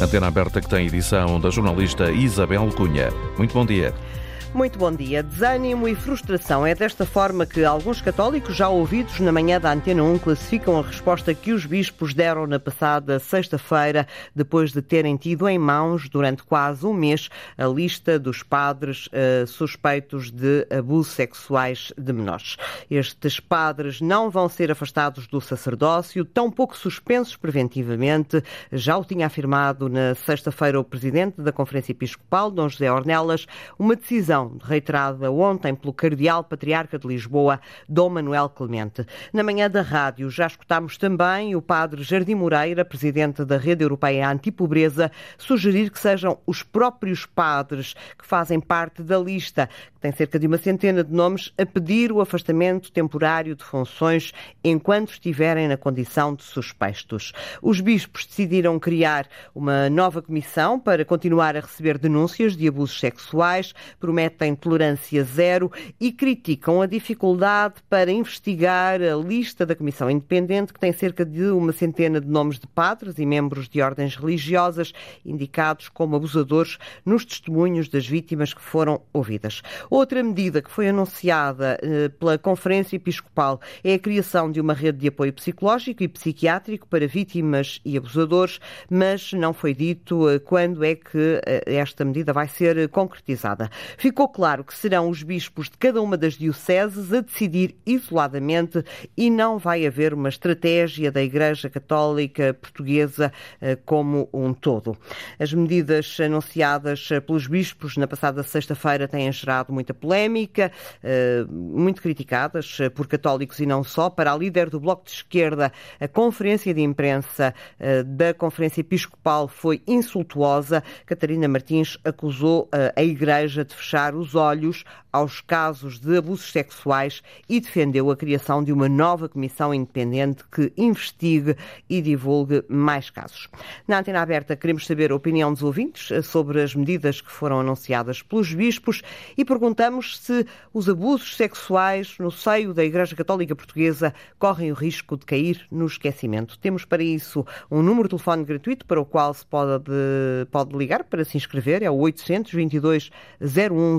Antena aberta que tem edição da jornalista Isabel Cunha. Muito bom dia. Muito bom dia. Desânimo e frustração. É desta forma que alguns católicos, já ouvidos na manhã da Antena 1, classificam a resposta que os bispos deram na passada sexta-feira, depois de terem tido em mãos, durante quase um mês, a lista dos padres uh, suspeitos de abusos sexuais de menores. Estes padres não vão ser afastados do sacerdócio, tampouco suspensos preventivamente. Já o tinha afirmado na sexta-feira o presidente da Conferência Episcopal, Dom José Ornelas, uma decisão decisão reiterada ontem pelo Cardeal Patriarca de Lisboa, Dom Manuel Clemente. Na manhã da rádio já escutámos também o padre Jardim Moreira, presidente da Rede Europeia Antipobreza, sugerir que sejam os próprios padres que fazem parte da lista, que tem cerca de uma centena de nomes, a pedir o afastamento temporário de funções enquanto estiverem na condição de suspeitos. Os bispos decidiram criar uma nova comissão para continuar a receber denúncias de abusos sexuais, prometem prometem tolerância zero e criticam a dificuldade para investigar a lista da Comissão Independente, que tem cerca de uma centena de nomes de padres e membros de ordens religiosas indicados como abusadores nos testemunhos das vítimas que foram ouvidas. Outra medida que foi anunciada eh, pela Conferência Episcopal é a criação de uma rede de apoio psicológico e psiquiátrico para vítimas e abusadores, mas não foi dito eh, quando é que eh, esta medida vai ser concretizada. Ficou claro que serão os bispos de cada uma das dioceses a decidir isoladamente e não vai haver uma estratégia da Igreja Católica Portuguesa eh, como um todo. As medidas anunciadas pelos bispos na passada sexta-feira têm gerado muita polémica, eh, muito criticadas por católicos e não só. Para a líder do Bloco de Esquerda, a conferência de imprensa eh, da Conferência Episcopal foi insultuosa. Catarina Martins acusou a Igreja de fechar fechar os olhos aos casos de abusos sexuais e defendeu a criação de uma nova comissão independente que investigue e divulgue mais casos. Na antena aberta, queremos saber a opinião dos ouvintes sobre as medidas que foram anunciadas pelos bispos e perguntamos se os abusos sexuais no seio da Igreja Católica Portuguesa correm o risco de cair no esquecimento. Temos para isso um número de telefone gratuito para o qual se pode, pode ligar para se inscrever, é o 822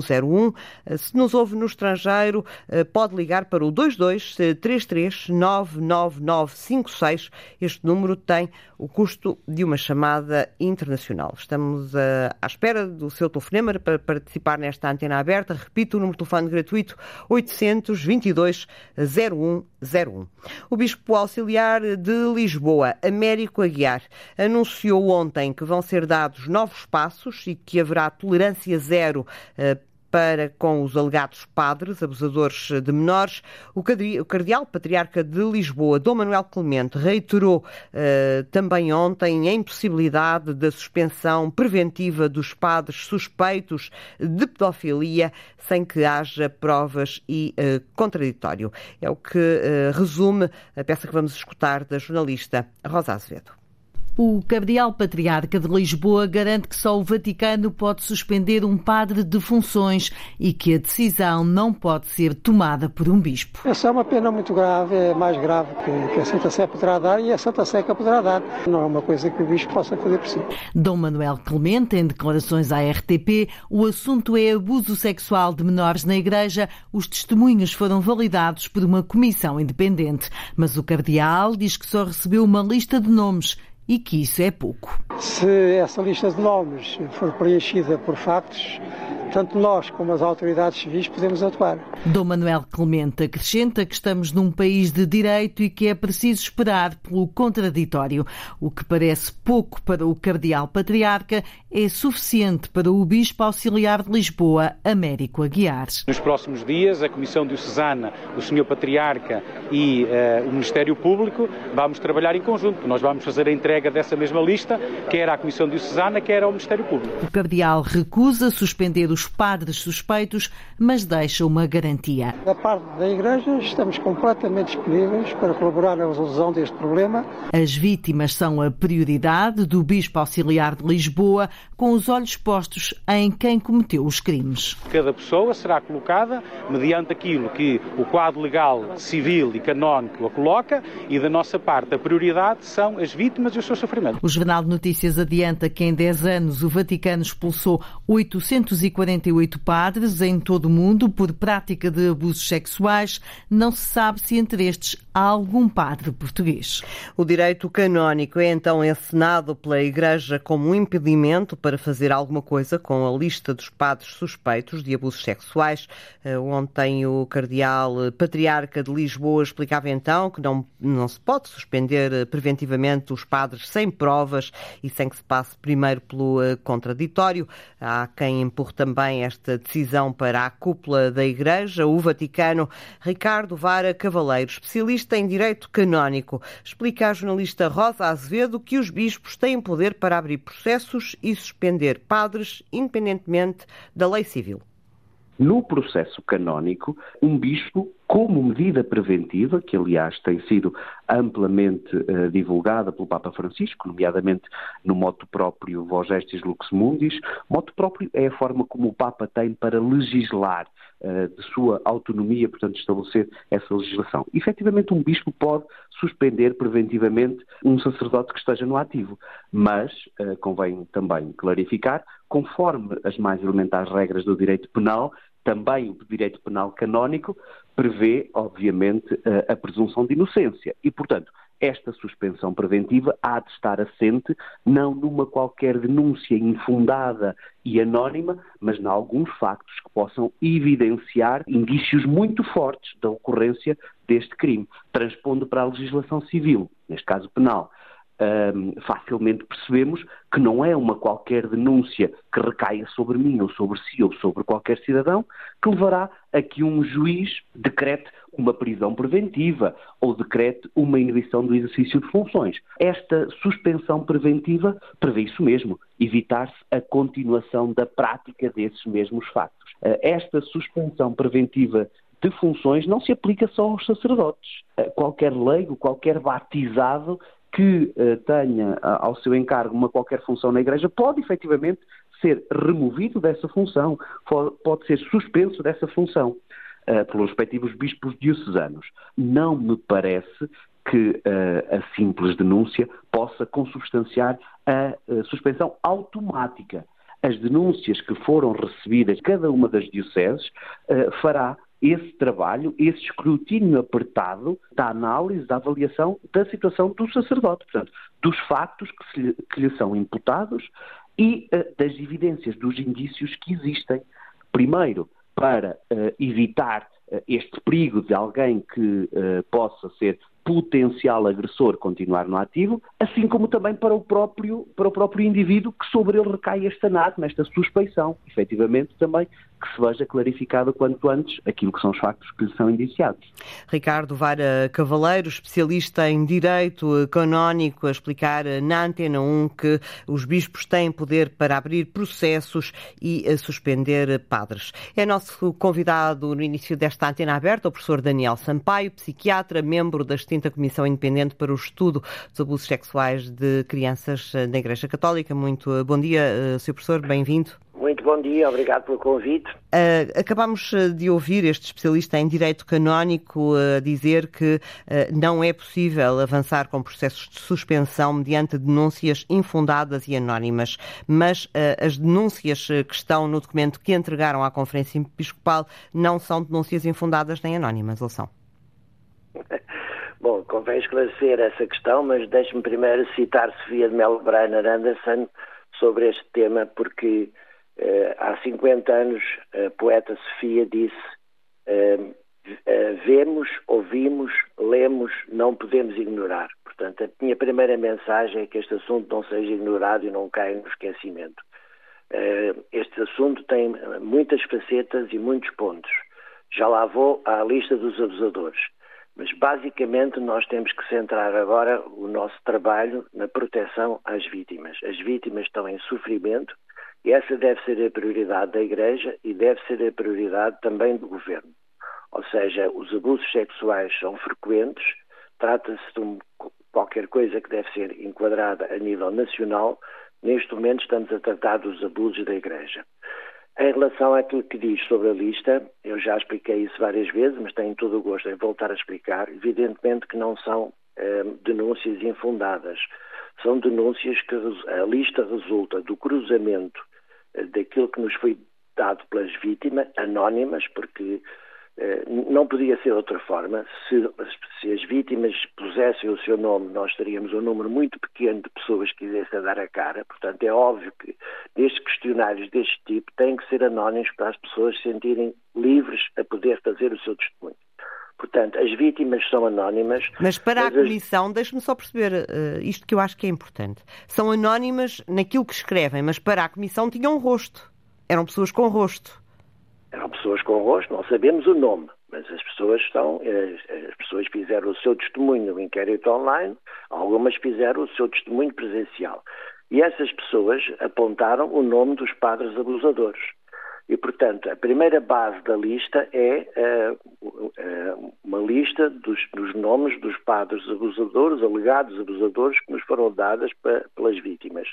0101. Se nos ouve no estrangeiro, eh, pode ligar para o 22 33 99956. Este número tem o custo de uma chamada internacional. Estamos eh, à espera do seu telefonema para participar nesta antena aberta. Repito, o número de telefone gratuito 822 0101. O Bispo Auxiliar de Lisboa, Américo Aguiar, anunciou ontem que vão ser dados novos passos e que haverá tolerância zero eh, para com os alegados padres, abusadores de menores. O cardeal patriarca de Lisboa, Dom Manuel Clemente, reiterou uh, também ontem a impossibilidade da suspensão preventiva dos padres suspeitos de pedofilia sem que haja provas e uh, contraditório. É o que uh, resume a peça que vamos escutar da jornalista Rosa Azevedo. O Cardeal Patriarca de Lisboa garante que só o Vaticano pode suspender um padre de funções e que a decisão não pode ser tomada por um bispo. Essa é uma pena muito grave, é mais grave que, a Santa Sé poderá dar e a Santa Sé que poderá dar. Não é uma coisa que o bispo possa fazer por si. Dom Manuel Clemente, em declarações à RTP, o assunto é abuso sexual de menores na Igreja. Os testemunhos foram validados por uma comissão independente. Mas o Cardeal diz que só recebeu uma lista de nomes e que isso é pouco. Se essa lista de nomes for preenchida por factos, tanto nós como as autoridades civis podemos atuar. Dom Manuel Clemente acrescenta que estamos num país de direito e que é preciso esperar pelo contraditório. O que parece pouco para o cardeal patriarca é suficiente para o bispo auxiliar de Lisboa, Américo Aguiar. Nos próximos dias, a Comissão Diocesana, o Senhor Patriarca e uh, o Ministério Público vamos trabalhar em conjunto. Nós vamos fazer a entrega dessa mesma lista, quer à Comissão Diocesana, quer ao Ministério Público. O cardeal recusa suspender os os padres suspeitos, mas deixa uma garantia. Da parte da Igreja, estamos completamente disponíveis para colaborar na resolução deste problema. As vítimas são a prioridade do Bispo Auxiliar de Lisboa, com os olhos postos em quem cometeu os crimes. Cada pessoa será colocada mediante aquilo que o quadro legal, civil e canónico a coloca e da nossa parte a prioridade são as vítimas e o seu sofrimento. O Jornal de Notícias adianta que em 10 anos o Vaticano expulsou 848 padres em todo o mundo por prática de abusos sexuais. Não se sabe se entre estes há algum padre português. O direito canónico é então encenado pela Igreja como um impedimento para fazer alguma coisa com a lista dos padres suspeitos de abusos sexuais. Eh, ontem o cardeal patriarca de Lisboa explicava então que não, não se pode suspender preventivamente os padres sem provas e sem que se passe primeiro pelo eh, contraditório. Há quem empurre também esta decisão para a cúpula da Igreja, o Vaticano. Ricardo Vara Cavaleiro, especialista em direito canónico, explica à jornalista Rosa Azevedo que os bispos têm poder para abrir processos e suspender padres, independentemente da lei civil. No processo canónico, um bispo, como medida preventiva, que aliás tem sido amplamente uh, divulgada pelo Papa Francisco, nomeadamente no moto próprio Vos Gestis Lux Mundis, moto próprio é a forma como o Papa tem para legislar uh, de sua autonomia, portanto, estabelecer essa legislação. Efetivamente, um bispo pode suspender preventivamente um sacerdote que esteja no ativo, mas uh, convém também clarificar, conforme as mais elementares regras do direito penal, também o direito penal canónico prevê, obviamente, a presunção de inocência. E, portanto, esta suspensão preventiva há de estar assente não numa qualquer denúncia infundada e anónima, mas em alguns factos que possam evidenciar indícios muito fortes da ocorrência deste crime, transpondo para a legislação civil, neste caso penal um, facilmente percebemos que não é uma qualquer denúncia que recaia sobre mim ou sobre si ou sobre qualquer cidadão que levará a que um juiz decrete uma prisão preventiva ou decrete uma inibição do exercício de funções. Esta suspensão preventiva prevê isso mesmo, evitar-se a continuação da prática desses mesmos factos. Uh, esta suspensão preventiva de funções não se aplica só aos sacerdotes. Uh, qualquer leigo, qualquer batizado que uh, tenha uh, ao seu encargo uma qualquer função na Igreja pode efetivamente ser removido dessa função, pode ser suspenso dessa função uh, pelos respectivos bispos diocesanos. Não me parece que a simples denúncia possa consubstanciar a suspensão automática. As denúncias que foram recebidas, cada uma das dioceses, fará esse trabalho, esse escrutínio apertado da análise, da avaliação da situação do sacerdote, portanto, dos factos que, se, que lhe são imputados e uh, das evidências, dos indícios que existem. Primeiro, para uh, evitar uh, este perigo de alguém que possa ser potencial agressor continuar no ativo, assim como também para o próprio, para o próprio indivíduo que sobre ele recai este anátema, esta suspeição, efetivamente também que se veja clarificado quanto antes aquilo que são os factos que lhe são indiciados. Ricardo Vara Cavaleiro, especialista em direito canónico, a explicar na Antena 1 que os bispos têm poder para abrir processos e suspender padres. É nosso convidado no início desta antena aberta o professor Daniel Sampaio, psiquiatra, membro da extinta Comissão Independente para o Estudo dos Abusos Sexuais de Crianças na Igreja Católica. Muito bom dia, eh, Sr. Professor, bem-vindo. Muito bom dia, obrigado pelo convite. Uh, acabamos eh, de ouvir este especialista em direito canónico uh, dizer que uh, não é possível avançar com processos de suspensão mediante denúncias infundadas e anónimas, mas as denúncias que estão no documento que entregaram à Conferência Episcopal não são denúncias infundadas nem anónimas, ou são? Bom, convém esclarecer essa questão, mas deixe-me primeiro citar Sofia de Mello Breiner Anderson sobre este tema, porque há 50 anos, a poeta Sofia disse: uh, uh, Vemos, ouvimos, lemos, não podemos ignorar. Portanto, a minha primeira mensagem é que este assunto não seja ignorado e não caia no esquecimento. este assunto tem muitas facetas e muitos pontos. Já lá vou à lista dos abusadores. Mas, basicamente, nós temos que centrar agora o nosso trabalho na proteção às vítimas. As vítimas estão em sofrimento E essa deve ser a prioridade da Igreja e deve ser a prioridade também do Governo. Ou seja, os abusos sexuais são frequentes, trata-se de um, qualquer coisa que deve ser enquadrada a nível nacional. Neste momento estamos a tratar dos abusos da Igreja. Em relação àquilo que diz sobre a lista, eu já expliquei isso várias vezes, mas tenho todo o gosto em voltar a explicar. Evidentemente que não são eh, denúncias infundadas. São denúncias que a lista resulta do cruzamento daquilo que nos foi dado pelas vítimas, anónimas, porque eh, não podia ser de outra forma. Se, se, as vítimas pusessem o seu nome, nós teríamos um número muito pequeno de pessoas que quisessem dar a cara. Portanto, é óbvio que nestes questionários deste tipo têm que ser anónimos para as pessoas se sentirem livres a poder fazer o seu testemunho. Portanto, as vítimas são anónimas. Mas para mas a Comissão, as... deixe-me só perceber uh, isto que eu acho que é importante. São anónimas naquilo que escrevem, mas para a Comissão tinham um rosto. Eram pessoas com rosto. Eram pessoas com rosto, não sabemos o nome, mas as pessoas estão, as, as pessoas fizeram o seu testemunho no inquérito online, algumas fizeram o seu testemunho presencial. E essas pessoas apontaram o nome dos padres abusadores. E, portanto, a primeira base da lista é uh, uma lista dos, dos, nomes dos padres abusadores, alegados abusadores, que nos foram dadas pelas vítimas.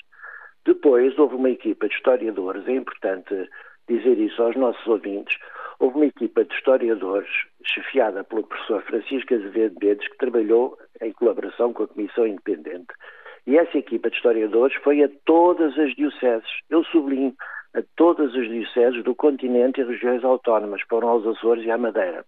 Depois, houve uma equipa de historiadores, é importante dizer isso aos nossos ouvintes, houve uma equipa de historiadores, chefiada pelo professor Francisco Azevedo Bedes, que trabalhou em colaboração com a Comissão Independente. E essa equipa de historiadores foi a todas as dioceses, eu sublinho, a todas as dioceses do continente e regiões autónomas, foram aos Açores e à Madeira,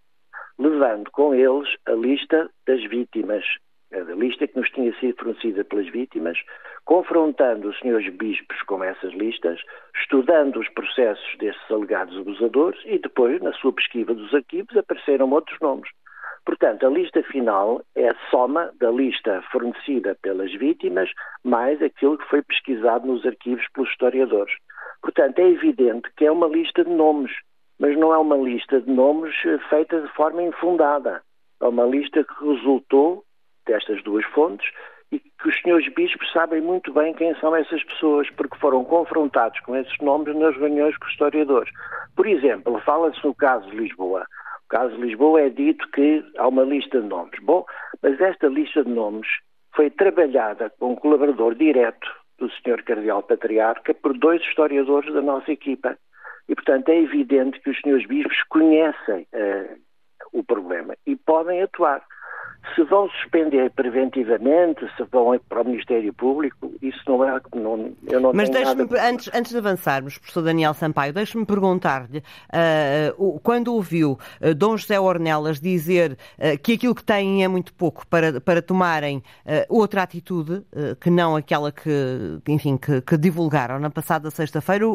levando com eles a lista das vítimas, a lista que nos tinha sido fornecida pelas vítimas, confrontando os senhores bispos com essas listas, estudando os processos desses alegados abusadores e depois, na sua pesquisa dos arquivos, apareceram outros nomes. Portanto, a lista final é a soma da lista fornecida pelas vítimas mais aquilo que foi pesquisado nos arquivos pelos historiadores. Portanto, é evidente que é uma lista de nomes, mas não é uma lista de nomes eh, feita de forma infundada. É uma lista que resultou destas duas fontes e que os senhores bispos sabem muito bem quem são essas pessoas, porque foram confrontados com esses nomes nas reuniões com os historiadores. Por exemplo, fala-se no caso de Lisboa. Caso de Lisboa é dito que há uma lista de nomes. Bom, mas esta lista de nomes foi trabalhada com um colaborador direto do Sr. Cardeal Patriarca por dois historiadores da nossa equipa. E, portanto, é evidente que os senhores bispos conhecem uh, o problema e podem atuar. Se vão suspender preventivamente, se vão para o Ministério Público, isso não é. Não, eu não Mas deixe-me, nada... antes, antes de avançarmos, professor Daniel Sampaio, deixe-me perguntar-lhe: uh, quando ouviu uh, Dom José Ornelas dizer uh, que aquilo que têm é muito pouco para, para tomarem outra atitude, que não aquela que, enfim, que, que divulgaram na passada sexta-feira,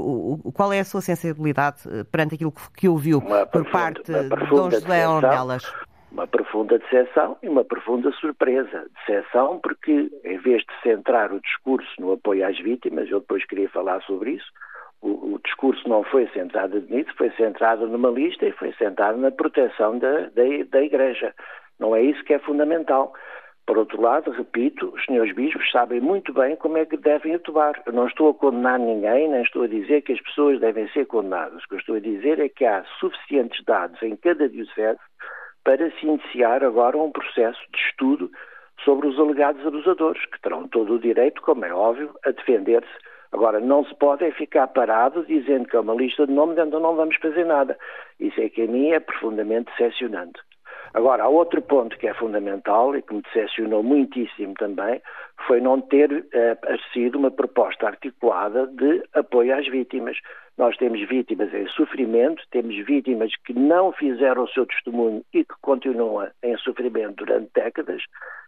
qual é a sua sensibilidade perante aquilo que, que ouviu por parte de Dom José Ornelas? Uma profunda decepção e uma profunda surpresa. Decepção porque, em vez de centrar o discurso no apoio às vítimas, eu depois queria falar sobre isso, o, o discurso não foi centrado nisso, foi centrado numa lista e foi centrado na proteção da, da, da Igreja. Não é isso que é fundamental. Por outro lado, repito, os senhores bispos sabem muito bem como é que devem atuar. Eu não estou a condenar ninguém, nem estou a dizer que as pessoas devem ser condenadas. O que eu estou a dizer é que há suficientes dados em cada diocese para se iniciar agora um processo de estudo sobre os alegados abusadores, que terão todo o direito, como é óbvio, a defender-se. Agora, não se pode é ficar parado dizendo que é uma lista de nomes onde não vamos fazer nada. Isso é que a mim é profundamente decepcionante. Agora, há outro ponto que é fundamental e que me decepcionou muitíssimo também, foi não ter eh, aparecido uma proposta articulada de apoio às vítimas. Nós temos vítimas em sofrimento, temos vítimas que não fizeram o seu testemunho e que continuam em sofrimento durante décadas.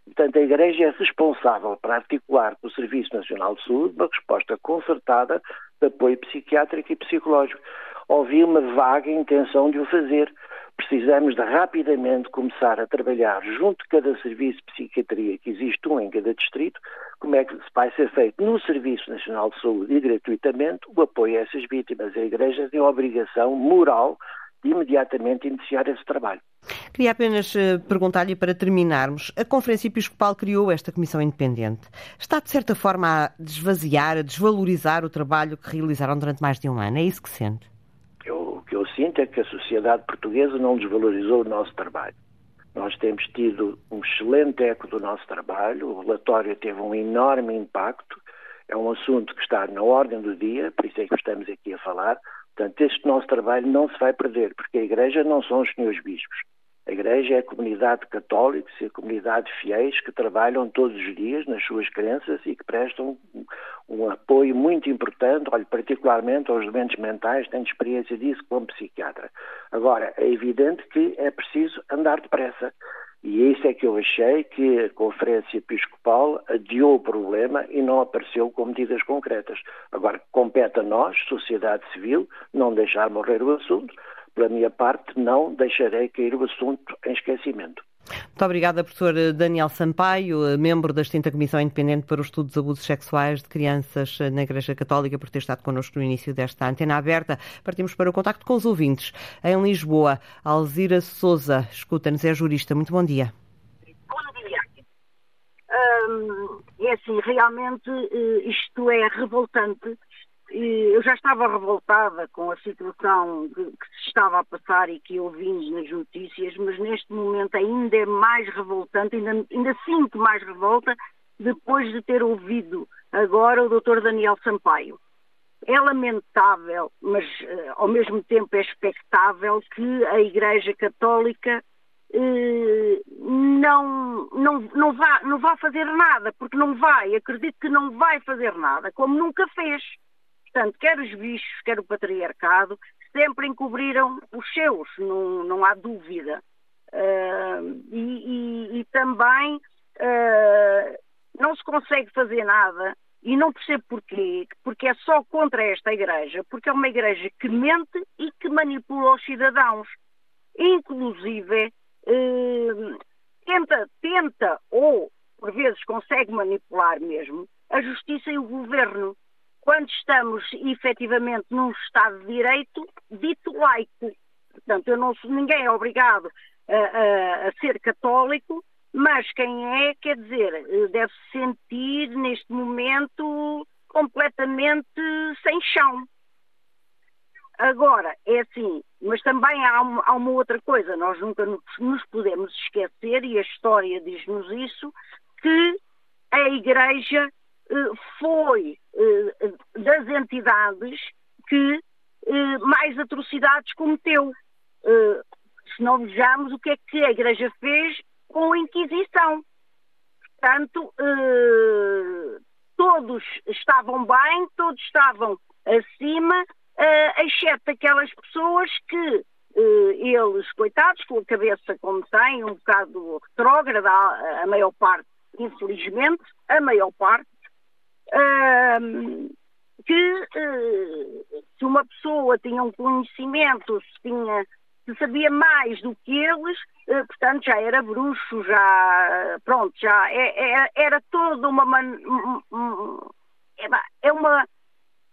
Portanto, a Igreja é responsável para articular com o Serviço Nacional de Saúde uma resposta concertada de apoio psiquiátrico e psicológico. Ouvi uma vaga intenção de o fazer. Precisamos de rapidamente começar a trabalhar junto de cada serviço de psiquiatria, que existe um em cada distrito, como é que vai ser feito no Serviço Nacional de Saúde e gratuitamente o apoio a essas vítimas. A Igreja tem a obrigação moral de imediatamente iniciar esse trabalho. Queria apenas eh, perguntar-lhe para terminarmos. A Conferência Episcopal criou esta comissão independente. Está, de certa forma, a desvaziar, a desvalorizar o trabalho que realizaram durante mais de um ano? É isso que sente? Sinto é que a sociedade portuguesa não desvalorizou o nosso trabalho. Nós temos tido um excelente eco do nosso trabalho, o relatório teve um enorme impacto, é um assunto que está na ordem do dia, por isso é que estamos aqui a falar. Portanto, este nosso trabalho não se vai perder, porque a Igreja não são os senhores bispos. A Igreja é a comunidade católica e a comunidade de fiéis que trabalham todos os dias nas suas crenças e que prestam um, apoio muito importante, olho, particularmente aos doentes mentais, tenho experiência disso como psiquiatra. Agora, é evidente que é preciso andar depressa. E é isso é que eu achei que a Conferência Episcopal adiou o problema e não apareceu com medidas concretas. Agora, compete a nós, sociedade civil, não deixar morrer o assunto, pela minha parte, não deixarei cair o assunto em esquecimento. Muito obrigada, professor Daniel Sampaio, membro da extinta Comissão Independente para o Estudo dos Abusos Sexuais de Crianças na Igreja Católica, por ter estado connosco no início desta antena aberta. Partimos para o contacto com os ouvintes. Em Lisboa, Alzira Souza, escuta-nos, é jurista. Muito bom dia. Bom dia. Hum, é assim, realmente eh, isto é revoltante eu já estava revoltada com a situação que, que, se estava a passar e que ouvimos nas notícias, mas neste momento ainda é mais revoltante, ainda, ainda sinto mais revolta depois de ter ouvido agora o Dr. Daniel Sampaio. É lamentável, mas uh, ao mesmo tempo é expectável que a Igreja Católica uh, não, não, não, vá, não vá fazer nada, porque não vai, acredito que não vai fazer nada, como nunca fez. Portanto, quer os bichos, quer o patriarcado, sempre encobriram os seus, não, não há dúvida. Uh, e, e, e, também uh, não se consegue fazer nada, e não percebo porquê, porque é só contra esta igreja, porque é uma igreja que mente e que manipula os cidadãos. Inclusive, uh, tenta, tenta, ou por vezes consegue manipular mesmo, a justiça e o governo quando estamos efetivamente num Estado de Direito dito laico. Portanto, não, ninguém é obrigado a, a, a ser católico, mas quem é, quer dizer, deve se sentir neste momento completamente sem chão. Agora, é assim, mas também há uma, há uma outra coisa, nós nunca nos, podemos esquecer, e a história diz-nos isso, que a Igreja eh, foi das entidades que eh, mais atrocidades cometeu. Se não vejamos o que é que a Igreja fez com a Inquisição. Portanto, todos estavam bem, todos estavam acima, exceto aquelas pessoas que eles, coitados, com a cabeça como têm, um bocado retrógrada, a maior parte, infelizmente, a maior parte, que uh, se uma pessoa tinha um conhecimento, se, tinha, se sabia mais do que eles, uh, portanto já era bruxo, já pronto, já é, é, era toda uma man, é, é uma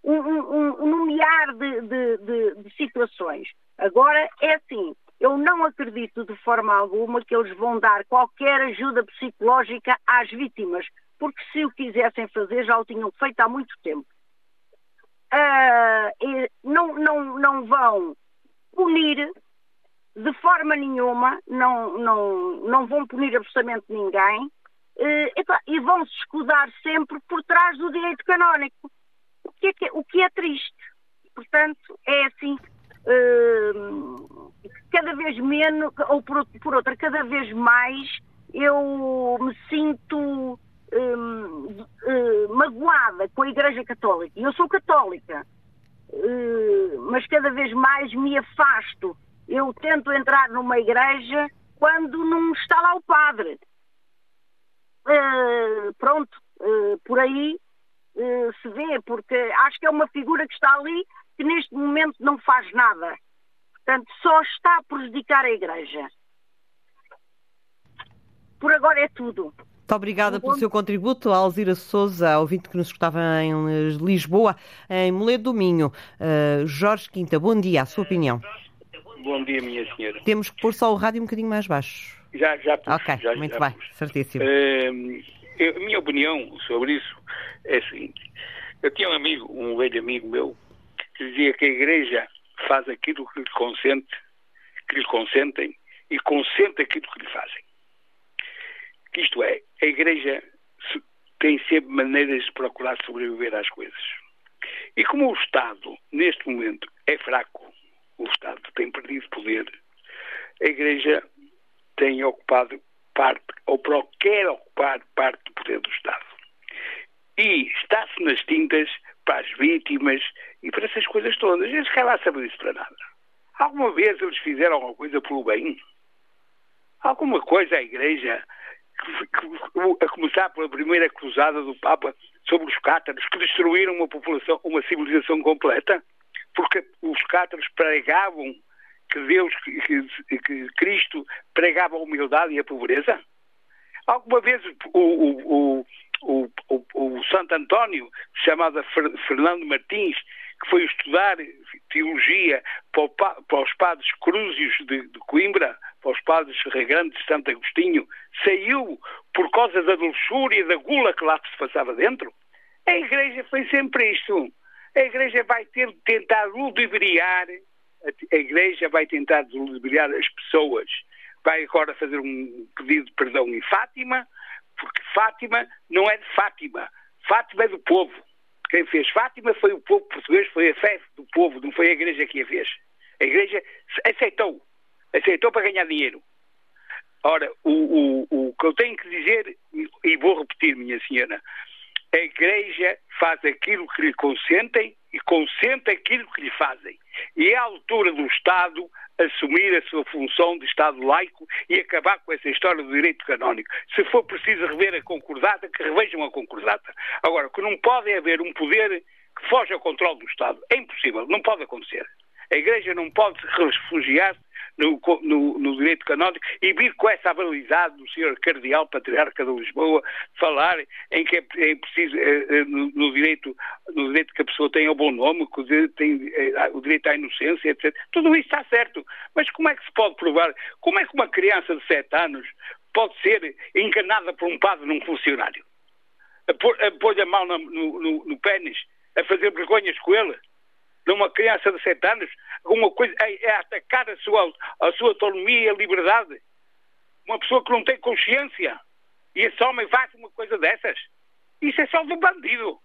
um, um, um nomear de, de, de, de situações. Agora é assim, eu não acredito de forma alguma que eles vão dar qualquer ajuda psicológica às vítimas, porque se o quisessem fazer já o tinham feito há muito tempo. Uh, não, não, não vão punir de forma nenhuma, não, não, não vão punir absolutamente ninguém uh, e vão se escudar sempre por trás do direito canónico, o que é, o que é triste. Portanto, é assim, uh, cada vez menos, ou por, por outra, cada vez mais eu me sinto Hum, hum, magoada com a Igreja Católica. Eu sou católica, hum, mas cada vez mais me afasto. Eu tento entrar numa igreja quando não está lá o padre. pronto, por aí se vê, porque acho que é uma figura que está ali que neste momento não faz nada. Portanto, só está a prejudicar a igreja. Por agora é tudo. Muito obrigada pelo seu contributo. A Alzira Souza, ouvinte que nos escutava em Lisboa, em Moledo do Minho. Uh, Jorge Quinta, bom dia, a sua opinião. Bom dia, minha senhora. Temos que pôr só o rádio um bocadinho mais baixo. Já, já pus. Ok, já, muito já bem, pus. certíssimo. Uh, a minha opinião sobre isso é a seguinte. Eu tinha um amigo, um velho amigo meu, que dizia que a Igreja faz aquilo que lhe consente, que lhe consentem e consente aquilo que lhe fazem. Isto é, a Igreja tem sempre maneiras de procurar sobreviver às coisas. E como o Estado, neste momento, é fraco, o Estado tem perdido poder, a Igreja tem ocupado parte, ou quer ocupar parte do poder do Estado. E está-se nas tintas para as vítimas e para essas coisas todas. Eles querem lá saber isso para nada. Alguma vez eles fizeram alguma coisa pelo bem? Alguma coisa a Igreja, a começar pela primeira cruzada do Papa sobre os cátaros, que destruíram uma população, uma civilização completa? Porque os cátaros pregavam que Deus, que, que Cristo pregava a humildade e a pobreza? Alguma vez o, o, o, o, o Santo António, chamado Fernando Martins, que foi estudar teologia para, os padres Crúzios de, de, Coimbra, para os padres Regrandes de Santo Agostinho, saiu por causa da luxúria e da gula que lá se passava dentro? A Igreja foi sempre isto. A Igreja vai ter de tentar ludibriar a Igreja vai tentar desliberar as pessoas. Vai agora fazer um pedido de perdão em Fátima, porque Fátima não é de Fátima. Fátima é do povo. Quem fez Fátima foi o povo português, foi a fé do povo, não foi a Igreja que a fez. A Igreja aceitou. Aceitou para ganhar dinheiro. Ora, o, o, o que eu tenho que dizer, e vou repetir, minha senhora, a Igreja faz aquilo que lhe consentem e consente aquilo que lhe fazem. E é a altura do Estado assumir a sua função de Estado laico e acabar com essa história do direito canónico. Se for preciso rever a concordata, que revejam a concordata. Agora, que não pode haver um poder que foge ao controle do Estado. É impossível, não pode acontecer. A Igreja não pode se refugiar no, no, no, direito canónico e vir com essa habilidade do Sr. Cardeal Patriarca de Lisboa falar em que é, é preciso é, é, no, no, direito no direito que a pessoa tem ao bom nome, que o direito, tem, é, o direito à inocência, etc. Tudo isso está certo. Mas como é que se pode provar? Como é que uma criança de 7 anos pode ser enganada por um padre num funcionário? A pôr-lhe a mão no, no, no pênis, a fazer vergonhas com ele? Numa criança de 7 anos, uma coisa é, é atacar a sua, a sua autonomia e a liberdade. Uma pessoa que não tem consciência. E esse homem faz uma coisa dessas. Isso é só do bandido.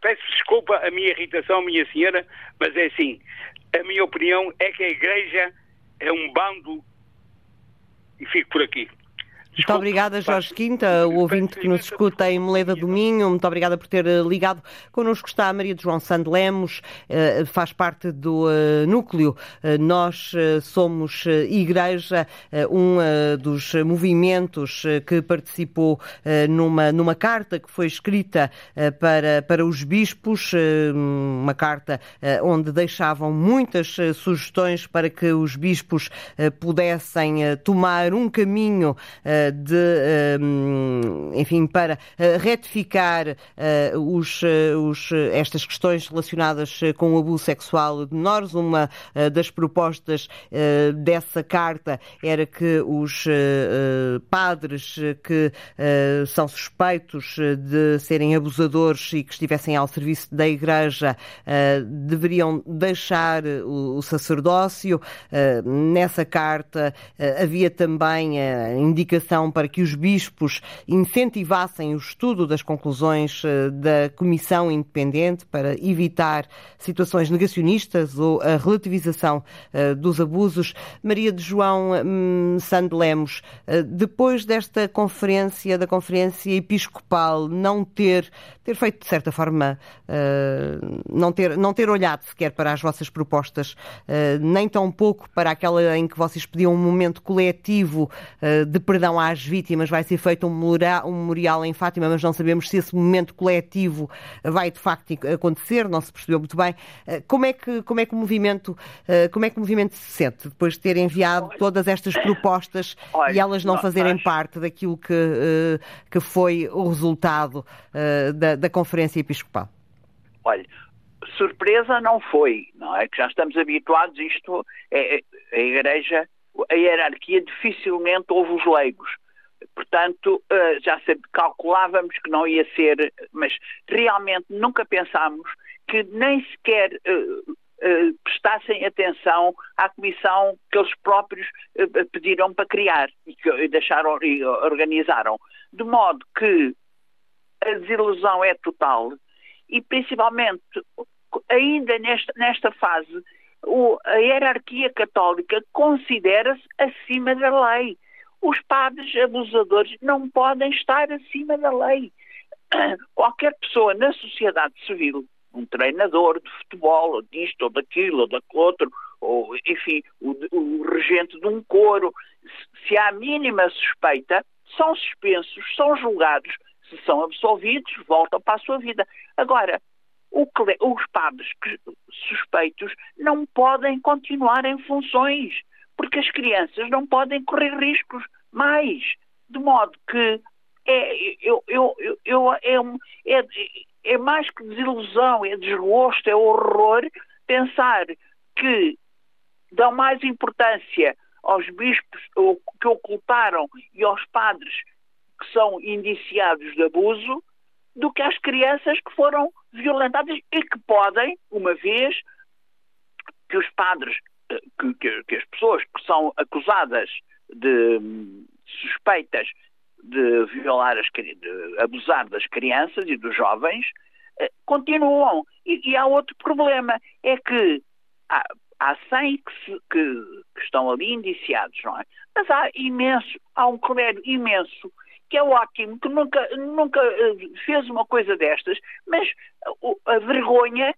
Peço desculpa a minha irritação, minha senhora, mas é assim. A minha opinião é que a Igreja é um bando. E fico por aqui. Muito obrigada, Jorge Quinta, o ouvinte que nos escuta em Moleda do Minho. Muito obrigada por ter eh, ligado. Connosco está a Maria de João Sando Lemos, eh, faz parte do eh, núcleo. Nós somos Igreja, um dos movimentos que participou numa, numa carta que foi escrita para, para os bispos, uma carta onde deixavam muitas sugestões para que os bispos pudessem tomar um caminho de, ehm, enfim, para eh, retificar eh, os, eh, os, estas questões relacionadas com o abuso sexual de menores. Uma das propostas dessa carta era que os padres que são suspeitos de serem abusadores e que estivessem ao serviço da Igreja deveriam deixar o sacerdócio. Nessa carta havia também a indicação para que os bispos incentivassem o estudo das conclusões eh, da Comissão Independente para evitar situações negacionistas ou a relativização eh, dos abusos. Maria de João hum, Sandelemos, eh, depois desta conferência, da Conferência Episcopal, não ter, ter feito, de certa forma, não ter, não ter olhado sequer para as vossas propostas, nem tão pouco para aquela em que vocês pediam um momento coletivo de perdão às vítimas vai ser feito um memorial em Fátima, mas não sabemos se esse momento coletivo vai de facto acontecer, não se percebeu muito bem. Eh, como é que, como é que, o, movimento, eh, como é que o movimento se sente depois de ter enviado todas estas propostas Olha, e elas não fazerem nós... parte daquilo que, eh, que foi o resultado da, da Conferência Episcopal? Olha, surpresa não foi, não é? Que já estamos habituados, isto é, é a Igreja, a hierarquia dificilmente houve os leigos. Portanto, uh, já calculávamos que não ia ser, mas realmente nunca pensámos que nem sequer uh, uh, prestassem atenção à comissão que eles próprios pediram para criar e que deixaram e organizaram. De modo que a desilusão é total e principalmente ainda nesta, nesta fase o, a hierarquia católica considera-se acima da lei. Os padres abusadores não podem estar acima da lei. Qualquer pessoa na sociedade civil, um treinador de futebol, ou disto, ou daquilo, ou daquele outro, ou, enfim, o, o regente de um coro, se há mínima suspeita, são suspensos, são julgados, se são absolvidos, voltam para a sua vida. Agora, os padres suspeitos não podem continuar em funções, porque as crianças não podem correr riscos mais. De modo que é, eu, eu, eu, é, é, é mais que desilusão, é desgosto, é horror pensar que dão mais importância aos bispos que ocultaram e aos padres que são indiciados de abuso do que às crianças que foram violentadas e que podem, uma vez que os padres, eh, que, que, que as pessoas que são acusadas de hum, suspeitas de violar, as, de abusar das crianças e dos jovens, eh, continuam. E, e há outro problema, é que há, há 100 que, se, que, que, estão ali indiciados, não é? Mas há imenso, há um clero imenso que é ótimo, que nunca, nunca eh, fez uma coisa destas, mas a vergonha,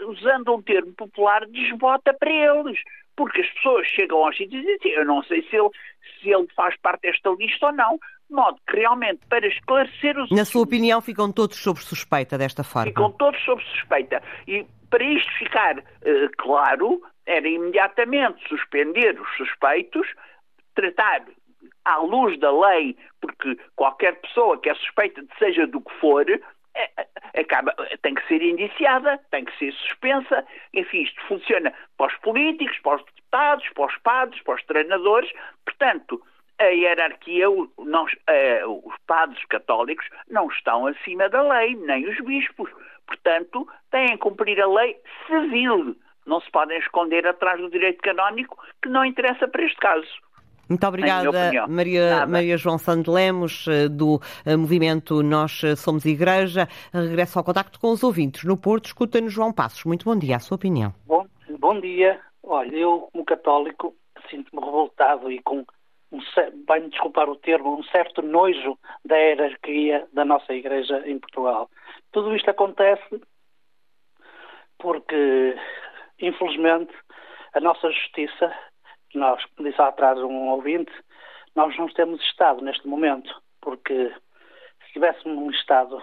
usando um termo popular, desbota para eles. Porque as pessoas chegam aos sítios e dizem, eu não sei se ele, se ele faz parte desta lista ou não, de modo que realmente para esclarecer os. Na sua opinião, ficam todos sob suspeita desta forma? Ficam todos sob suspeita. E para isto ficar uh, claro, era imediatamente suspender os suspeitos, tratar à luz da lei, porque qualquer pessoa que é suspeita de seja do que for, é, é, acaba, tem que ser indiciada, tem que ser suspensa, enfim, isto funciona para os políticos, para os deputados, para os padres, para os treinadores, portanto, a hierarquia, não, uh, os padres católicos não estão acima da lei, nem os bispos, portanto, têm que cumprir a lei civil, não se podem esconder atrás do direito canónico, que não interessa para este caso. Muito obrigada, Maria, Maria João Santos Lemos, eh, do eh, movimento Nós eh, Somos Igreja. Regresso ao contacto com os ouvintes no Porto. Escuta-nos João Passos. Muito bom dia, a sua opinião. Bom, bom dia. Olha, eu, como católico, sinto-me revoltado e com, um, vai-me desculpar o termo, um certo nojo da hierarquia da nossa Igreja em Portugal. Tudo isto acontece porque, infelizmente, a nossa justiça nós, como disse lá atrás um ouvinte, nós não temos Estado neste momento, porque se tivéssemos um Estado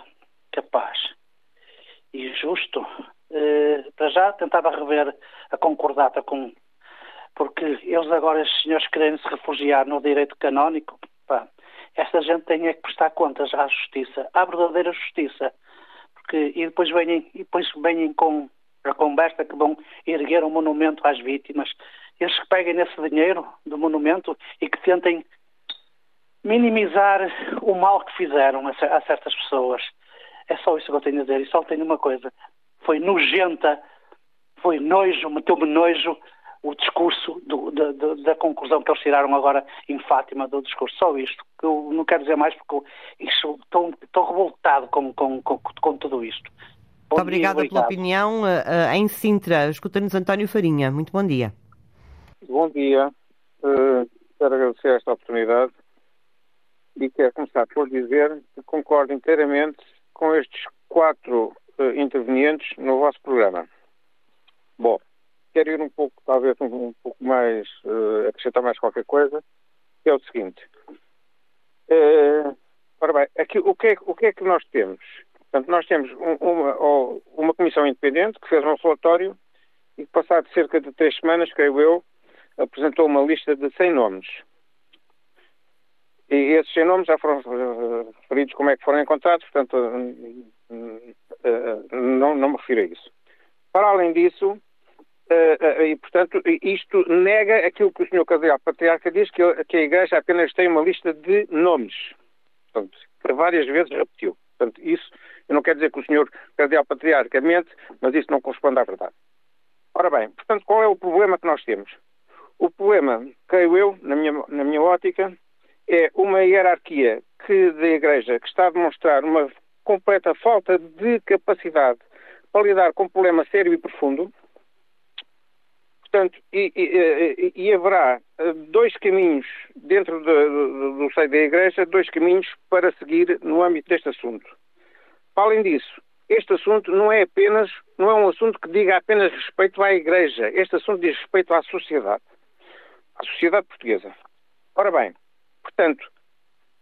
capaz e justo, eh, para já tentava rever a concordata com. Porque eles agora, estes senhores querem se refugiar no direito canónico, pá, esta gente tem é que prestar contas à justiça, à verdadeira justiça. Porque, e depois vêm, e depois vêm com a conversa que vão erguer um monumento às vítimas eles que peguem nesse dinheiro do monumento e que tentem minimizar o mal que fizeram a, certas pessoas. É só isso que eu tenho a dizer. E só tenho uma coisa. Foi nojenta, foi nojo, meteu-me nojo o discurso do, da, da, conclusão que eles tiraram agora em Fátima do discurso. Só isto. Eu não quero dizer mais porque estou, estou revoltado com, com, com, com tudo isto. Bom Muito obrigada pela opinião. Uh, em Sintra, escuta-nos António Farinha. Muito bom dia. Bom dia. Uh, quero agradecer esta oportunidade e quero começar por dizer que concordo inteiramente com estes quatro uh, intervenientes no vosso programa. Bom, quero ir um pouco, talvez um, um pouco mais, uh, acrescentar mais qualquer coisa, que é o seguinte. Uh, ora bem, aqui, o, que é, o que é que nós temos? Portanto, nós temos um, uma, uma comissão independente que fez um relatório e que, passado cerca de três semanas, creio eu, apresentou uma lista de 100 nomes. E esses 100 nomes já foram eh, referidos como é que foram encontrados, portanto, eh, eh, não, não me refiro a isso. Para além disso, e portanto, isto nega aquilo que o Sr. Cardeal Patriarca diz, que, que a Igreja apenas tem uma lista de nomes. Portanto, várias vezes repetiu. Portanto, isso, eu não quero dizer que o Sr. Cardeal Patriarca mente, mas isso não corresponde à verdade. Ora bem, portanto, qual é o problema que nós temos? O problema, creio eu, na minha, na minha ótica, é uma hierarquia que, da Igreja que está a demonstrar uma completa falta de capacidade para lidar com um problema sério e profundo. Portanto, e, e, e haverá eh, dois caminhos dentro do, do seio da Igreja, dois caminhos para seguir no âmbito deste assunto. Além disso, este assunto não é apenas, não é um assunto que diga apenas respeito à Igreja. Este assunto diz respeito à sociedade, à sociedade portuguesa. Ora bem, portanto,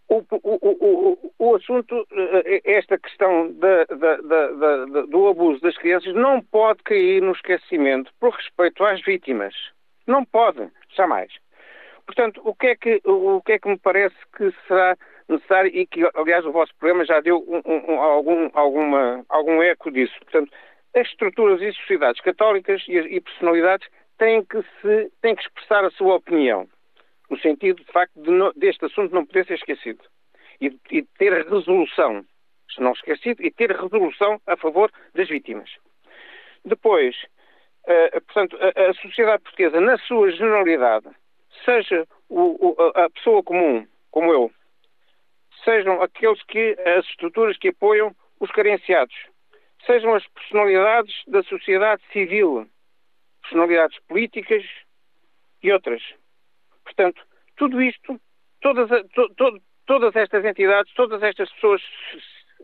o, o, o, o, assunto, eh, esta questão da, da, da, do abuso das crianças não pode cair no esquecimento por respeito às vítimas. Não pode, jamais. Portanto, o que é que, o que, é que me parece que será necessário e que, aliás, o vosso programa já deu um, um, algum, alguma, algum eco disso. Portanto, as estruturas e sociedades católicas e, e personalidades têm que, se, que expressar a sua opinião no sentido, de facto, de no, deste assunto não poder ser esquecido. E, e ter resolução, se não esquecido, e ter resolução a favor das vítimas. Depois, uh, portanto, a, a, sociedade portuguesa, na sua generalidade, seja o, o, a pessoa comum, como eu, sejam aqueles que, as estruturas que apoiam os carenciados, sejam as personalidades da sociedade civil, personalidades políticas e outras. Portanto, tudo isto, todas, to, to, todas estas entidades, todas estas pessoas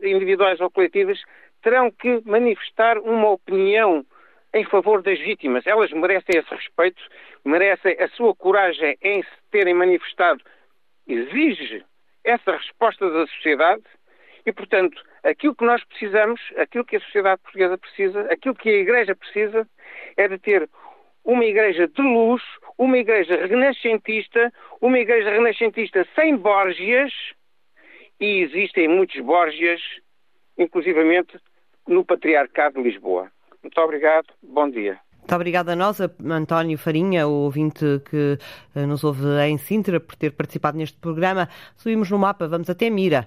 individuais ou coletivas, terão que manifestar uma opinião em favor das vítimas. Elas merecem esse respeito, merecem a sua coragem em se terem manifestado. Exige essa resposta da sociedade e, portanto, aquilo que nós precisamos, aquilo que a sociedade portuguesa precisa, aquilo que a Igreja precisa, é de ter uma igreja de luz, uma igreja renascentista, uma igreja renascentista sem Borgias, e existem muitos Borgias, inclusivamente no Patriarcado de Lisboa. Muito obrigado, bom dia. Muito obrigada a nós, a António Farinha, o ouvinte que eh, nos ouve em Sintra, por ter participado neste programa. Subimos no mapa, vamos até Mira.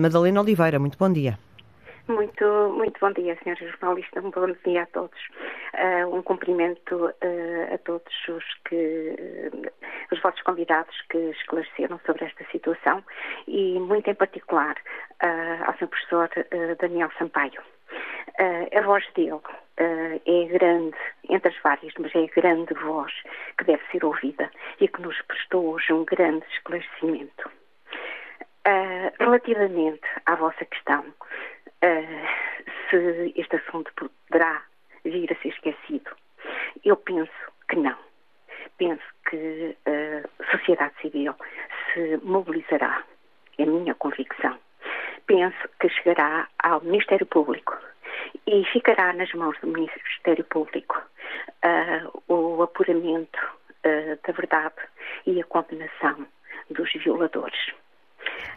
Madalena Oliveira, muito bom dia. Muito, muito bom dia, senhores jornalistas. Um bom dia a todos. Uh, um cumprimento uh, a todos os que uh, os vossos convidados que esclareceram sobre esta situação e muito em particular ao seu professor Daniel Sampaio. a voz dele é grande, entre as várias, mas é a grande voz que deve ser ouvida e que nos prestou hoje um grande esclarecimento. relativamente à vossa questão, uh, se este assunto poderá vir a ser esquecido. Eu penso que não. Penso que a sociedade civil se mobilizará, é a minha convicção. Penso que chegará ao Ministério Público e ficará nas mãos do Ministério Público uh, o apuramento uh, da verdade e a condenação dos violadores.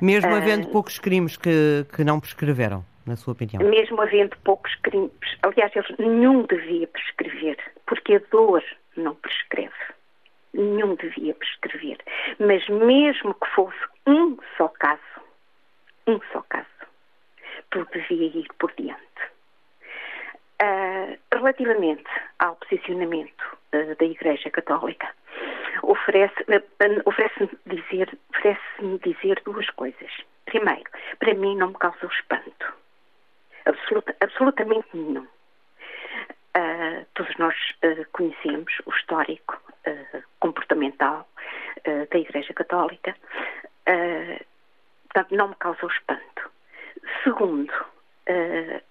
Mesmo havendo poucos crimes que, que não prescreveram? Na sua opinião? Mesmo havendo poucos crimes, aliás, eles, nenhum devia prescrever, porque a dor não prescreve. Nenhum devia prescrever. Mas mesmo que fosse um só caso, um só caso, tudo devia ir por diante. Uh, relativamente ao posicionamento uh, da Igreja Católica, oferece-me uh, oferece dizer, oferece dizer duas coisas. Primeiro, para mim não me causa espanto Absoluta, absolutamente nenhum. Uh, todos nós uh, conhecemos o histórico uh, comportamental da Igreja Católica, portanto, não me causa espanto. Segundo,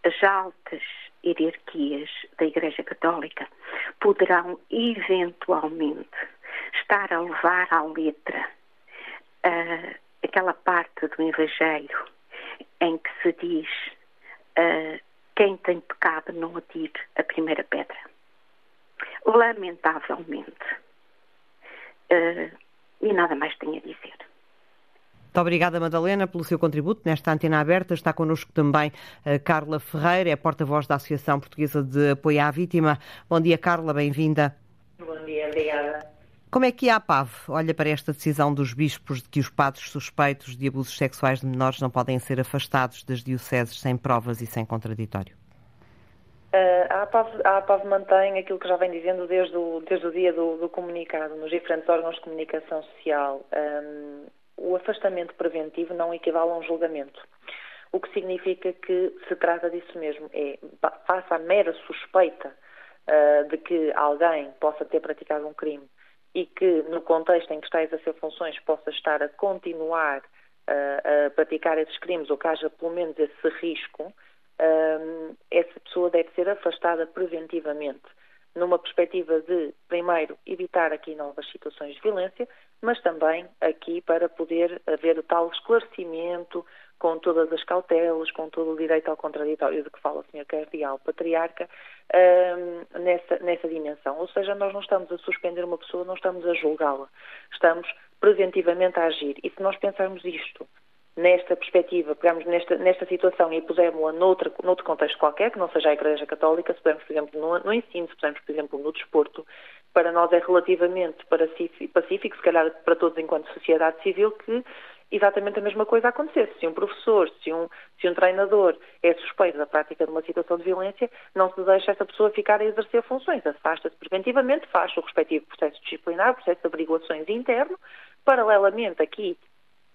as altas hierarquias da Igreja Católica poderão eventualmente estar a levar à letra aquela parte do Evangelho em que se diz uh, quem tem pecado não atire a primeira pedra. Lamentavelmente. Uh, e nada mais tenho a dizer. Muito obrigada, Madalena, pelo seu contributo nesta antena aberta. Está connosco também a Carla Ferreira, é porta-voz da Associação Portuguesa de Apoio à Vítima. Bom dia, Carla, bem-vinda. Bom dia, obrigada. Como é que a APAV olha para esta decisão dos bispos de que os padres suspeitos de abusos sexuais de menores não podem ser afastados das dioceses sem provas e sem contraditório? Uh, a, APAV, a APAV mantém aquilo que já vem dizendo desde o, desde o dia do, do comunicado nos diferentes órgãos de comunicação social. Um, o afastamento preventivo não equivale a um julgamento. O que significa que se trata disso mesmo, é face à mera suspeita uh, de que alguém possa ter praticado um crime e que no contexto em que está a exercer funções possa estar a continuar uh, a praticar esses crimes ou que haja pelo menos esse risco, uh, essa pessoa deve ser afastada preventivamente numa perspectiva de, primeiro, evitar aqui novas situações de violência, mas também aqui para poder haver o tal esclarecimento com todas as cautelas, com todo o direito ao contraditório de que fala o Sr. Cardeal Patriarca, um, nessa, nessa dimensão. Ou seja, nós não estamos a suspender uma pessoa, não estamos a julgá-la, estamos preventivamente a agir. E se nós pensarmos isto nesta perspectiva, pegamos nesta, nesta situação e pusermos-la noutro, noutro contexto qualquer, que não seja a Igreja Católica, se pusermos, por exemplo, no, no ensino, se pusermos, por exemplo, no desporto, para nós é relativamente pacífico, se calhar para todos enquanto sociedade civil, que exatamente a mesma coisa acontecesse. Se um professor, se um, se um treinador é suspeito da prática de uma situação de violência, não se deixa essa pessoa ficar a exercer funções. Afasta-se preventivamente, faz o respectivo processo disciplinar, processo de averiguações interno, paralelamente aqui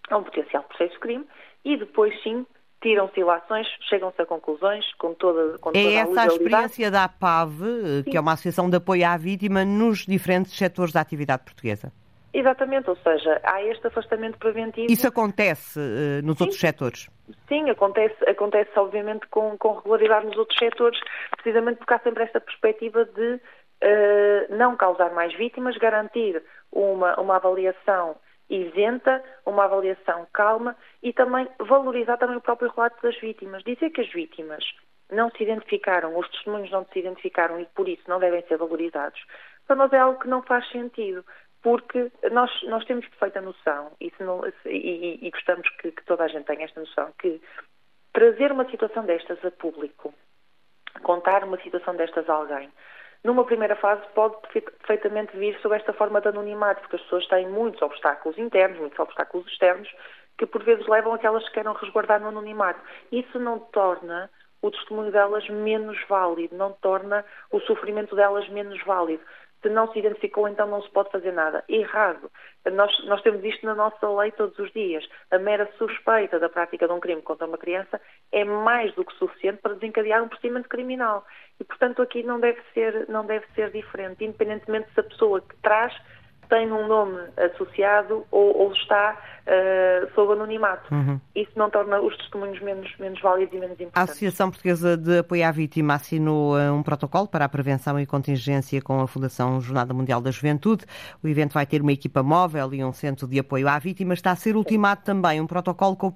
a um potencial processo de crime, e depois sim tiram-se ilações, chegam-se a conclusões com toda, com toda é a essa a experiência da APAV, Sim. que é uma associação de apoio à vítima, nos diferentes setores da atividade portuguesa? Exatamente, ou seja, há este afastamento preventivo. Isso acontece uh, nos Sim. outros setores? Sim, acontece, acontece obviamente com, com regularidade nos outros setores, precisamente porque há sempre esta perspectiva de uh, não causar mais vítimas, garantir uma, uma avaliação isenta, uma avaliação calma e também valorizar também o próprio relato das vítimas. Dizer que as vítimas não se identificaram, os testemunhos não se identificaram e por isso não devem ser valorizados, para nós é algo que não faz sentido, porque nós, nós temos perfeita noção e, não, e, e gostamos que, que toda a gente tenha esta noção, que trazer uma situação destas a público, contar uma situação destas a alguém, numa primeira fase pode perfeitamente vir sob esta forma de anonimato, porque as pessoas têm muitos obstáculos internos, muitos obstáculos externos, que por vezes levam a que queiram resguardar no anonimato. Isso não torna o testemunho delas menos válido, não torna o sofrimento delas menos válido. Se não se identificou, então não se pode fazer nada. Errado. Nós, nós temos isto na nossa lei todos os dias. A mera suspeita da prática de um crime contra uma criança é mais do que suficiente para desencadear um procedimento criminal. E, portanto, aqui não deve ser, não deve ser diferente, independentemente se a pessoa que traz tem um nome associado ou, ou está uh, sob anonimato. Uhum. Isso não torna os testemunhos menos, menos válidos e menos importantes. A Associação Portuguesa de Apoio à Vítima assinou uh, um protocolo para a prevenção e contingência com a Fundação Jornada Mundial da Juventude. O evento vai ter uma equipa móvel e um centro de apoio à vítima. Está a ser ultimado também um protocolo com o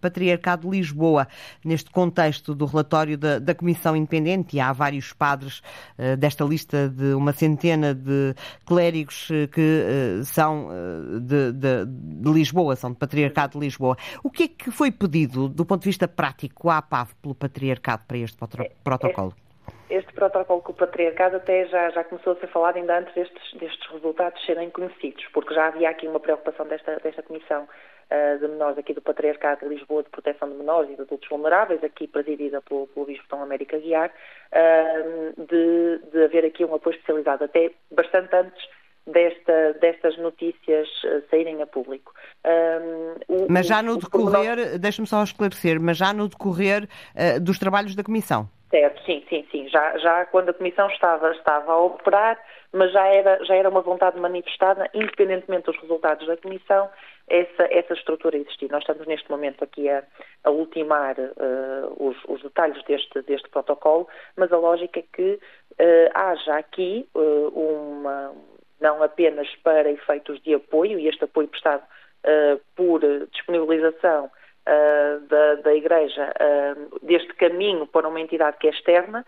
Patriarcado de Lisboa, neste contexto do relatório da, da Comissão Independente. E há vários padres uh, desta lista de uma centena de clérigos que uh, são de, de, de, Lisboa, são do Patriarcado de Lisboa. O que é que foi pedido, do ponto de vista prático, à PAV pelo Patriarcado para este protocolo? Este, este protocolo com o Patriarcado até já, já começou a ser falado ainda antes destes, destes resultados serem conhecidos, porque já havia aqui uma preocupação desta, desta Comissão uh, de Menores aqui do Patriarcado de Lisboa de Proteção de Menores e de Adultos Vulneráveis, aqui presidida pelo, pelo Bispo Dom América Guiar, uh, de, de haver aqui um apoio especializado, até bastante antes desta, destas notícias eh, saírem a público. Um, mas já no decorrer, nós... deixe-me só esclarecer, mas já no decorrer uh, dos trabalhos da Comissão? Certo, sim, sim, sim. Já, já quando a Comissão estava, estava a operar, mas já era, já era uma vontade manifestada, independentemente dos resultados da Comissão, essa, essa estrutura existir. Nós estamos neste momento aqui a, a ultimar uh, os, os, detalhes deste, deste protocolo, mas a lógica é que uh, haja aqui uh, uma, não apenas para efeitos de apoio, e este apoio prestado uh, por disponibilização uh, da, da, Igreja uh, deste caminho para uma entidade que é externa,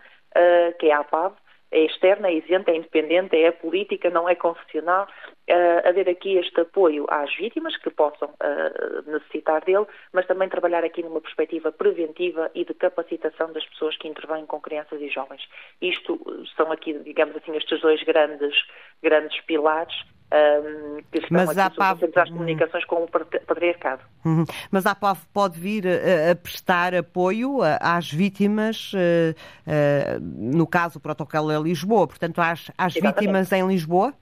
que é a APAV, é externa, é isenta, é independente, é política, não é confessional, uh, haver aqui este apoio às vítimas que possam uh, necessitar dele, mas também trabalhar aqui numa perspectiva preventiva e de capacitação das pessoas que intervêm com crianças e jovens. Isto são aqui, digamos assim, estes dois grandes, grandes pilares um, que estão Mas aqui PAV... às comunicações com o patriarcado. Uhum. Mas a PAV pode vir a, a prestar apoio às vítimas, uh, uh, no caso o protocolo é Lisboa, portanto às, às vítimas em Lisboa?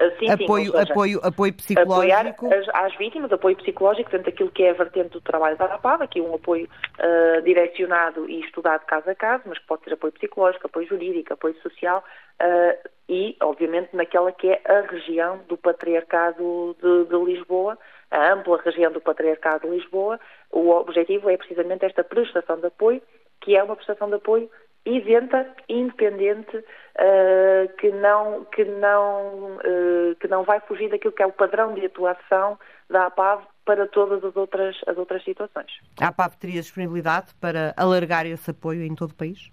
Ah, sim, apoio, sim, seja, apoio, apoio psicológico. Apoiar as, às vítimas, apoio psicológico, portanto, aquilo que é a vertente do trabalho da APAV, aqui um apoio uh, direcionado e estudado caso a caso, mas que pode ser apoio psicológico, apoio jurídico, apoio social, uh, e, obviamente, naquela que é a região do Patriarcado de, de Lisboa, a ampla região do Patriarcado de Lisboa, o objetivo é precisamente esta prestação de apoio, que é uma prestação de apoio isenta, independente, uh, que não que não uh, que não vai fugir daquilo que é o padrão de atuação da APAV para todas as outras as outras situações. A APAV teria disponibilidade para alargar esse apoio em todo o país?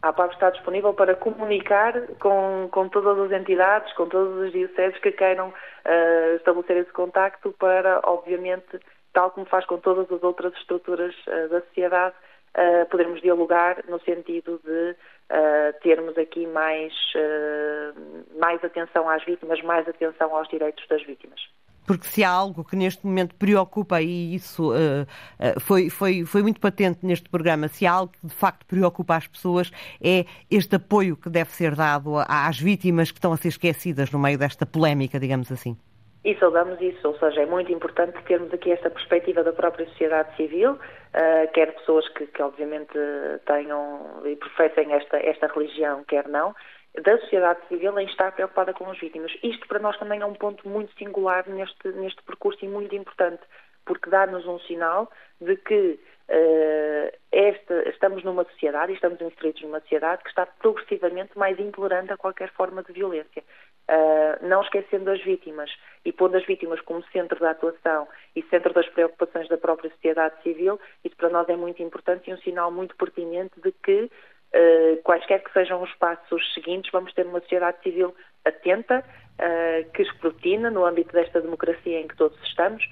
A APAV está disponível para comunicar com, com todas as entidades, com todas as dioceses que queiram uh, estabelecer esse contacto para, obviamente, tal como faz com todas as outras estruturas da sociedade, uh, podermos dialogar no sentido de uh, termos aqui mais, uh, mais atenção às vítimas, mais atenção aos direitos das vítimas porque se há algo que neste momento preocupa, e isso foi, foi, foi muito patente neste programa, se há algo que de facto preocupa as pessoas, é este apoio que deve ser dado às vítimas que estão a ser esquecidas no meio desta polémica, digamos assim. E saudamos isso, ou seja, é muito importante termos aqui esta perspectiva da própria sociedade civil, uh, quer pessoas que, que, obviamente tenham e professem esta, esta religião, quer não, da sociedade civil em estar preocupada com as vítimas. Isto para nós também é um ponto muito singular neste, neste percurso e muito importante, porque dá-nos um sinal de que esta, estamos numa sociedade, e estamos inseridos numa sociedade que está progressivamente mais intolerante a qualquer forma de violência. Uh, não esquecendo as vítimas e pondo as vítimas como centro da atuação e centro das preocupações da própria sociedade civil, isso para nós é muito importante e um sinal muito pertinente de que, uh, quaisquer que sejam os passos seguintes, vamos ter uma sociedade civil atenta, uh, que escrutina, no âmbito desta democracia em que todos estamos,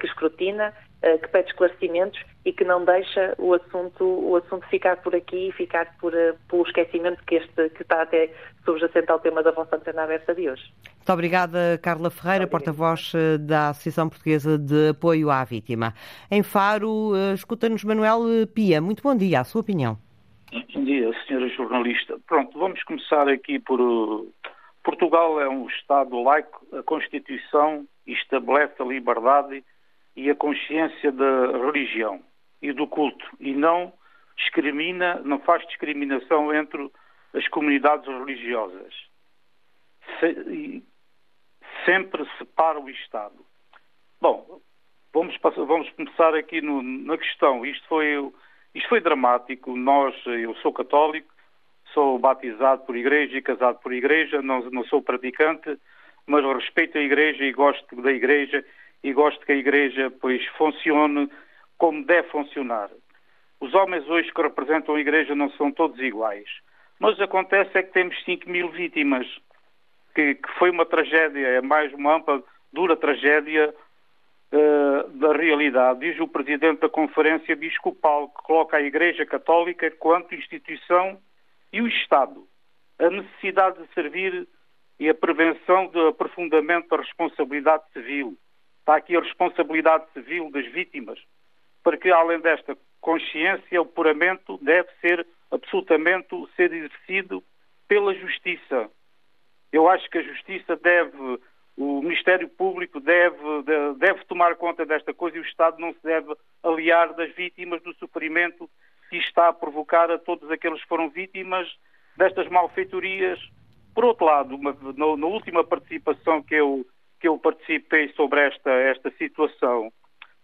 que escrutina, que pede esclarecimentos e que não deixa o assunto, o assunto ficar por aqui e ficar por, pelo esquecimento que, este, que está até subjacente ao tema da vossa antena aberta de hoje. Muito obrigada, Carla Ferreira, porta-voz eh, da Associação Portuguesa de Apoio à Vítima. Em Faro, eh, escuta-nos Manuel Pia. Muito bom dia, a sua opinião. Bom dia, senhora jornalista. Pronto, vamos começar aqui por. Portugal é um Estado laico, a Constituição estabelece a liberdade e a consciência da religião e do culto e não discrimina, não faz discriminação entre as comunidades religiosas. Se, sempre separa o Estado. Bom, vamos, vamos começar aqui no, na questão. Isto foi, isto foi dramático. Nós, eu sou católico, sou batizado por igreja e casado por igreja, não, não sou praticante, mas respeito a igreja e gosto da igreja e gosto que a igreja pois funcione como deve funcionar. Os homens hoje que representam a igreja não são todos iguais. Mas acontece é que temos 5 mil vítimas, que, que, foi uma tragédia, é mais uma ampla, dura tragédia uh, da realidade. Diz o Presidente da Conferência Episcopal, que coloca a Igreja Católica quanto instituição e o Estado. A necessidade de servir e a prevenção do aprofundamento da responsabilidade civil. Está aqui a responsabilidade civil das vítimas, para que, além desta consciência, o puramento deve ser absolutamente ser exercido pela Justiça. Eu acho que a Justiça deve, o Ministério Público deve, deve tomar conta desta coisa e o Estado não se deve aliar das vítimas do sofrimento que está a provocar a todos aqueles que foram vítimas destas malfeitorias. Por outro lado, uma, na, na, última participação que eu, que eu participei sobre esta, esta situação,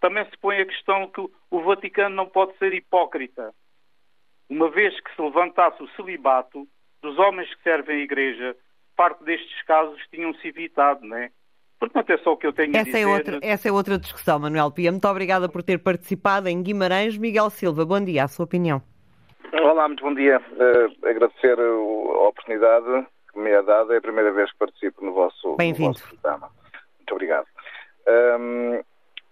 também se põe a questão que o Vaticano não pode ser hipócrita uma vez que se levantasse o celibato dos homens que servem a Igreja, parte destes casos tinham-se evitado, não é? Portanto, é só o que eu tenho essa a é dizer. É outra, essa é outra discussão, Manuel Pia. Muito obrigada por ter participado em Guimarães. Miguel Silva, bom dia, a sua opinião. Olá, muito bom dia. Uh, agradecer a oportunidade que me é dada. É a primeira vez que participo no vosso, Bem-vindo. programa. Muito obrigado. Um,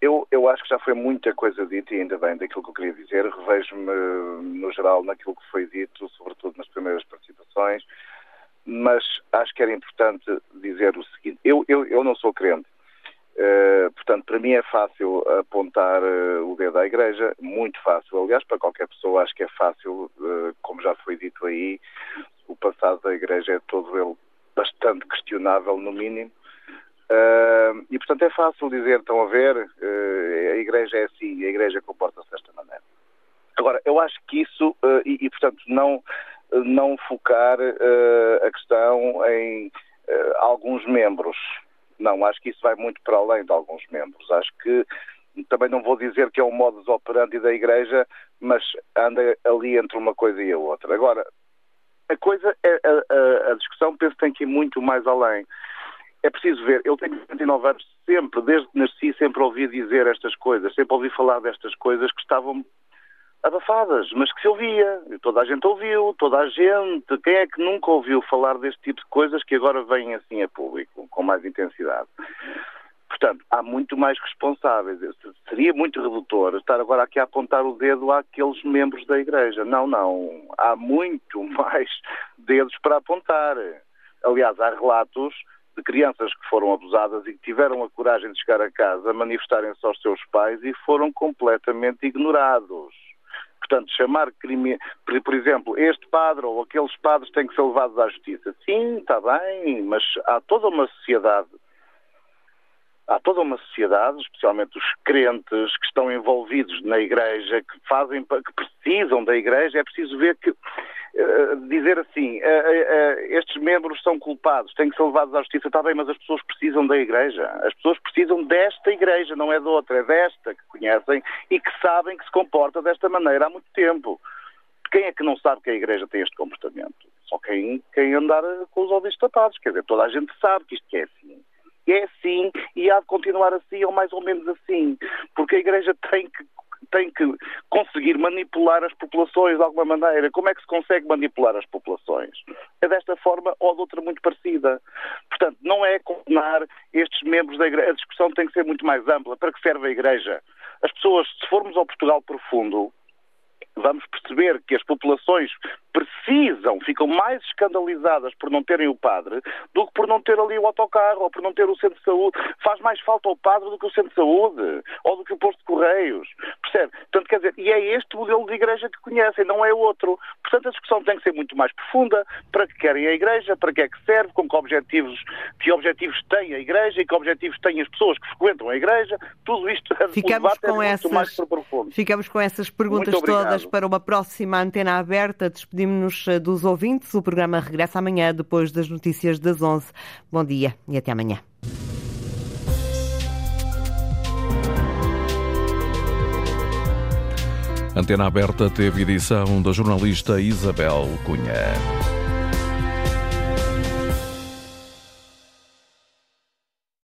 eu, eu acho que já foi muita coisa dita e ainda bem daquilo que eu queria dizer. Revejo-me, no geral, naquilo que foi dito, sobretudo nas primeiras participações, mas acho que era importante dizer o seguinte. Eu, eu, eu não sou crente. Uh, portanto, para mim é fácil apontar uh, o dedo à Igreja, muito fácil. Aliás, para qualquer pessoa acho que é fácil, uh, como já foi dito aí, o passado da Igreja é todo ele bastante questionável, no mínimo. E, portanto, é fácil dizer, estão a ver, a Igreja é assim, a Igreja comporta-se desta maneira. Agora, eu acho que isso, e, e, portanto, não, não focar a questão em alguns membros não, acho que isso vai muito para além de alguns membros. Acho que também não vou dizer que é um modus operandi da Igreja, mas anda ali entre uma coisa e a outra. Agora, a coisa, é, a, a, a discussão penso tem que ir muito mais além. É preciso ver, eu tenho 29 anos, sempre, desde que nasci, sempre ouvi dizer estas coisas, sempre ouvi falar destas coisas que estavam abafadas, mas que se ouvia. Toda a gente ouviu, toda a gente. Quem é que nunca ouviu falar deste tipo de coisas que agora vêm assim a público, com mais intensidade? Portanto, há muito mais responsáveis. Seria muito redutor estar agora aqui a apontar o dedo àqueles membros da Igreja. Não, não. Há muito mais dedos para apontar. Aliás, há relatos de crianças que foram abusadas e que tiveram a coragem de chegar a casa, manifestarem-se aos seus pais e foram completamente ignorados. Portanto, chamar crime, por, exemplo, este padre ou aqueles padres têm que ser levados à justiça. Sim, está bem, mas há toda uma sociedade, há toda uma sociedade, especialmente os crentes que estão envolvidos na igreja, que fazem, que precisam da igreja, é preciso ver que dizer assim, uh, uh, estes membros são culpados, têm que ser levados à justiça, está bem, mas as pessoas precisam da Igreja. As pessoas precisam desta Igreja, não é de outra, é desta que conhecem e que sabem que se comporta desta maneira há muito tempo. Quem é que não sabe que a Igreja tem este comportamento? Só quem, quem andar com os ouvidos tapados. Quer dizer, toda a gente sabe que isto é assim. É assim e há de continuar assim ou mais ou menos assim. Porque a Igreja tem que tem que conseguir manipular as populações de alguma maneira. Como é que se consegue manipular as populações? É desta forma ou de outra muito parecida. Portanto, não é condenar estes membros da Igreja. A discussão tem que ser muito mais ampla. Para que serve a Igreja? As pessoas, se formos ao Portugal profundo, vamos perceber que as populações precisam, ficam mais escandalizadas por não terem o padre do que por não ter ali o autocarro ou por não ter o centro de saúde. Faz mais falta o padre do que o centro de saúde ou do que o posto de correios. Percebe? Portanto, quer dizer, e é este modelo de igreja que conhecem, não é outro. Portanto, a discussão tem que ser muito mais profunda. Para que querem a igreja? Para que é que serve? Com que objetivos, que objetivos tem a igreja e que objetivos têm as pessoas que frequentam a igreja? Tudo isto Ficamos com é essas, muito mais profundo. Ficamos com essas perguntas todas para uma próxima antena aberta. Despedimos-nos eh, dos ouvintes. O programa regressa amanhã, depois das notícias das 11. Bom dia e até amanhã. Antena Aberta teve edição da jornalista Isabel Cunha.